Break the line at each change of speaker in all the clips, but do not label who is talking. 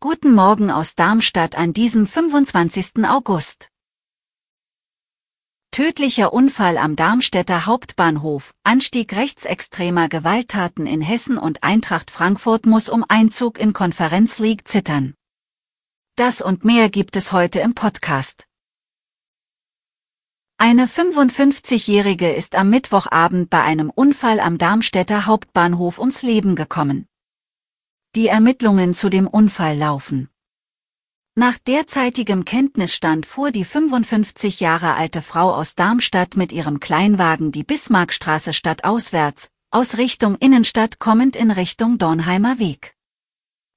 Guten Morgen aus Darmstadt an diesem 25. August. Tödlicher Unfall am Darmstädter Hauptbahnhof, Anstieg rechtsextremer Gewalttaten in Hessen und Eintracht Frankfurt muss um Einzug in Konferenz League zittern. Das und mehr gibt es heute im Podcast. Eine 55-Jährige ist am Mittwochabend bei einem Unfall am Darmstädter Hauptbahnhof ums Leben gekommen. Die Ermittlungen zu dem Unfall laufen. Nach derzeitigem Kenntnisstand fuhr die 55 Jahre alte Frau aus Darmstadt mit ihrem Kleinwagen die Bismarckstraße stadtauswärts, aus Richtung Innenstadt kommend in Richtung Dornheimer Weg.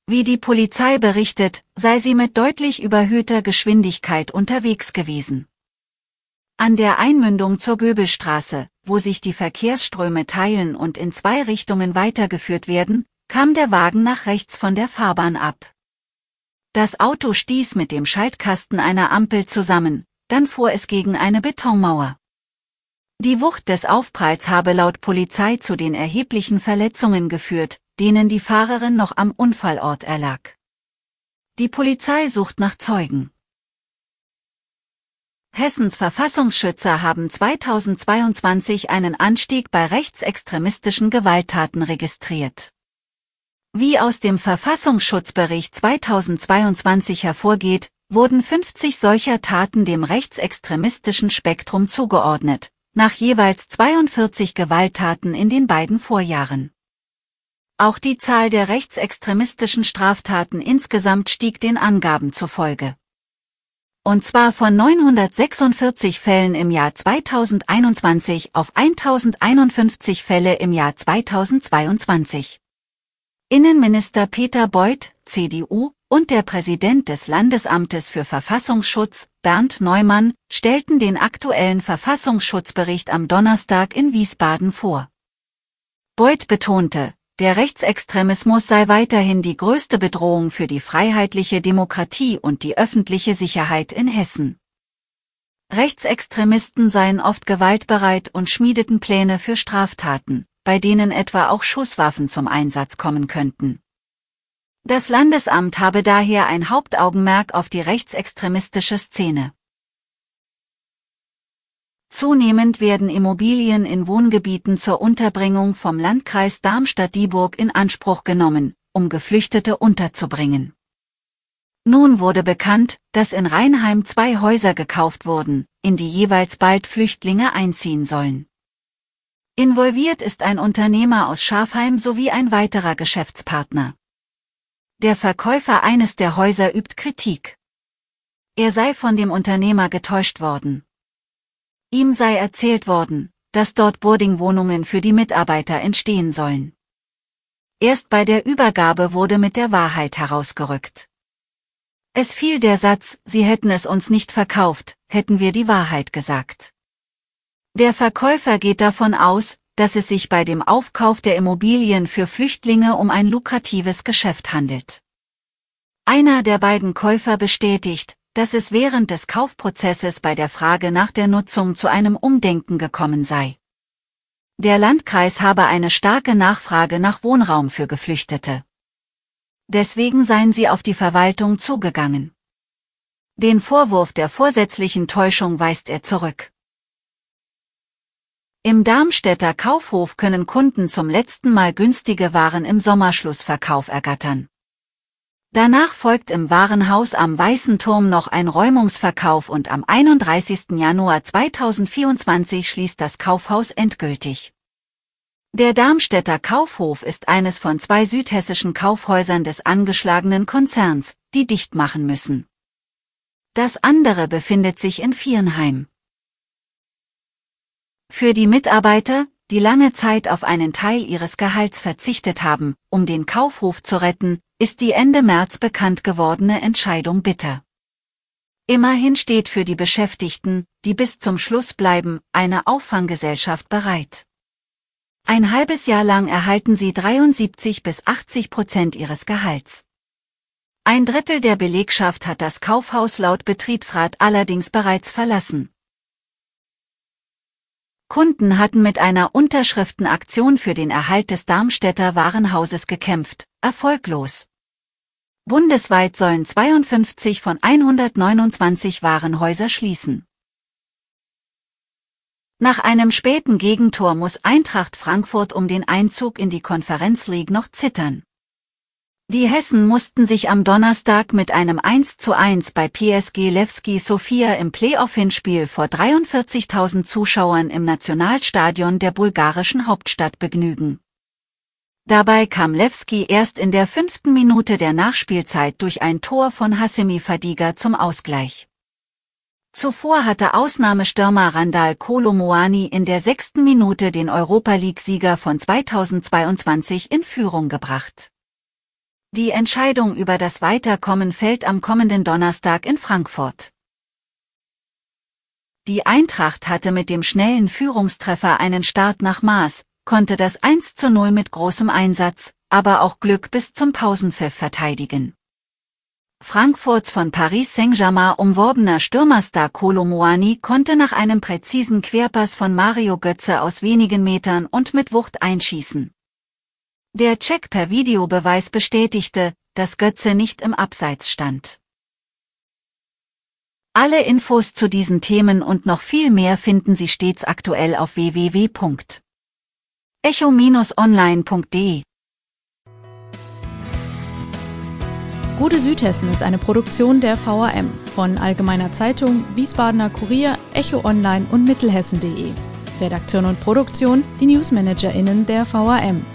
Wie die Polizei berichtet, sei sie mit deutlich überhöhter Geschwindigkeit unterwegs gewesen. An der Einmündung zur Göbelstraße, wo sich die Verkehrsströme teilen und in zwei Richtungen weitergeführt werden, kam der Wagen nach rechts von der Fahrbahn ab. Das Auto stieß mit dem Schaltkasten einer Ampel zusammen, dann fuhr es gegen eine Betonmauer. Die Wucht des Aufpralls habe laut Polizei zu den erheblichen Verletzungen geführt, denen die Fahrerin noch am Unfallort erlag. Die Polizei sucht nach Zeugen. Hessens Verfassungsschützer haben 2022 einen Anstieg bei rechtsextremistischen Gewalttaten registriert. Wie aus dem Verfassungsschutzbericht 2022 hervorgeht, wurden 50 solcher Taten dem rechtsextremistischen Spektrum zugeordnet, nach jeweils 42 Gewalttaten in den beiden Vorjahren. Auch die Zahl der rechtsextremistischen Straftaten insgesamt stieg den Angaben zufolge und zwar von 946 Fällen im Jahr 2021 auf 1051 Fälle im Jahr 2022. Innenminister Peter Beuth, CDU, und der Präsident des Landesamtes für Verfassungsschutz, Bernd Neumann, stellten den aktuellen Verfassungsschutzbericht am Donnerstag in Wiesbaden vor. Beuth betonte, der Rechtsextremismus sei weiterhin die größte Bedrohung für die freiheitliche Demokratie und die öffentliche Sicherheit in Hessen. Rechtsextremisten seien oft gewaltbereit und schmiedeten Pläne für Straftaten, bei denen etwa auch Schusswaffen zum Einsatz kommen könnten. Das Landesamt habe daher ein Hauptaugenmerk auf die rechtsextremistische Szene. Zunehmend werden Immobilien in Wohngebieten zur Unterbringung vom Landkreis Darmstadt-Dieburg in Anspruch genommen, um Geflüchtete unterzubringen. Nun wurde bekannt, dass in Rheinheim zwei Häuser gekauft wurden, in die jeweils bald Flüchtlinge einziehen sollen. Involviert ist ein Unternehmer aus Schafheim sowie ein weiterer Geschäftspartner. Der Verkäufer eines der Häuser übt Kritik. Er sei von dem Unternehmer getäuscht worden. Ihm sei erzählt worden, dass dort Boardingwohnungen für die Mitarbeiter entstehen sollen. Erst bei der Übergabe wurde mit der Wahrheit herausgerückt. Es fiel der Satz, Sie hätten es uns nicht verkauft, hätten wir die Wahrheit gesagt. Der Verkäufer geht davon aus, dass es sich bei dem Aufkauf der Immobilien für Flüchtlinge um ein lukratives Geschäft handelt. Einer der beiden Käufer bestätigt, dass es während des Kaufprozesses bei der Frage nach der Nutzung zu einem Umdenken gekommen sei. Der Landkreis habe eine starke Nachfrage nach Wohnraum für Geflüchtete. Deswegen seien sie auf die Verwaltung zugegangen. Den Vorwurf der vorsätzlichen Täuschung weist er zurück. Im Darmstädter Kaufhof können Kunden zum letzten Mal günstige Waren im Sommerschlussverkauf ergattern. Danach folgt im Warenhaus am Weißen Turm noch ein Räumungsverkauf und am 31. Januar 2024 schließt das Kaufhaus endgültig. Der Darmstädter Kaufhof ist eines von zwei südhessischen Kaufhäusern des angeschlagenen Konzerns, die dicht machen müssen. Das andere befindet sich in Vierenheim. Für die Mitarbeiter, die lange Zeit auf einen Teil ihres Gehalts verzichtet haben, um den Kaufhof zu retten, ist die Ende März bekannt gewordene Entscheidung bitter. Immerhin steht für die Beschäftigten, die bis zum Schluss bleiben, eine Auffanggesellschaft bereit. Ein halbes Jahr lang erhalten sie 73 bis 80 Prozent ihres Gehalts. Ein Drittel der Belegschaft hat das Kaufhaus laut Betriebsrat allerdings bereits verlassen. Kunden hatten mit einer Unterschriftenaktion für den Erhalt des Darmstädter Warenhauses gekämpft, erfolglos. Bundesweit sollen 52 von 129 Warenhäuser schließen. Nach einem späten Gegentor muss Eintracht Frankfurt um den Einzug in die Konferenz League noch zittern. Die Hessen mussten sich am Donnerstag mit einem 1 zu 1 bei PSG Levski Sofia im Playoff-Hinspiel vor 43.000 Zuschauern im Nationalstadion der bulgarischen Hauptstadt begnügen. Dabei kam Lewski erst in der fünften Minute der Nachspielzeit durch ein Tor von Hassemi Fadiga zum Ausgleich. Zuvor hatte Ausnahmestürmer Randall Kolomoani in der sechsten Minute den Europa League-Sieger von 2022 in Führung gebracht. Die Entscheidung über das Weiterkommen fällt am kommenden Donnerstag in Frankfurt. Die Eintracht hatte mit dem schnellen Führungstreffer einen Start nach Maß, konnte das 1 zu 0 mit großem Einsatz, aber auch Glück bis zum Pausenpfiff verteidigen. Frankfurts von Paris Saint-Germain umworbener Stürmerstar Kolomoani konnte nach einem präzisen Querpass von Mario Götze aus wenigen Metern und mit Wucht einschießen. Der Check per Videobeweis bestätigte, dass Götze nicht im Abseits stand. Alle Infos zu diesen Themen und noch viel mehr finden Sie stets aktuell auf www echo-online.de
Gute Südhessen ist eine Produktion der VAM von Allgemeiner Zeitung, Wiesbadener Kurier, Echo Online und Mittelhessen.de. Redaktion und Produktion die NewsmanagerInnen der VAM.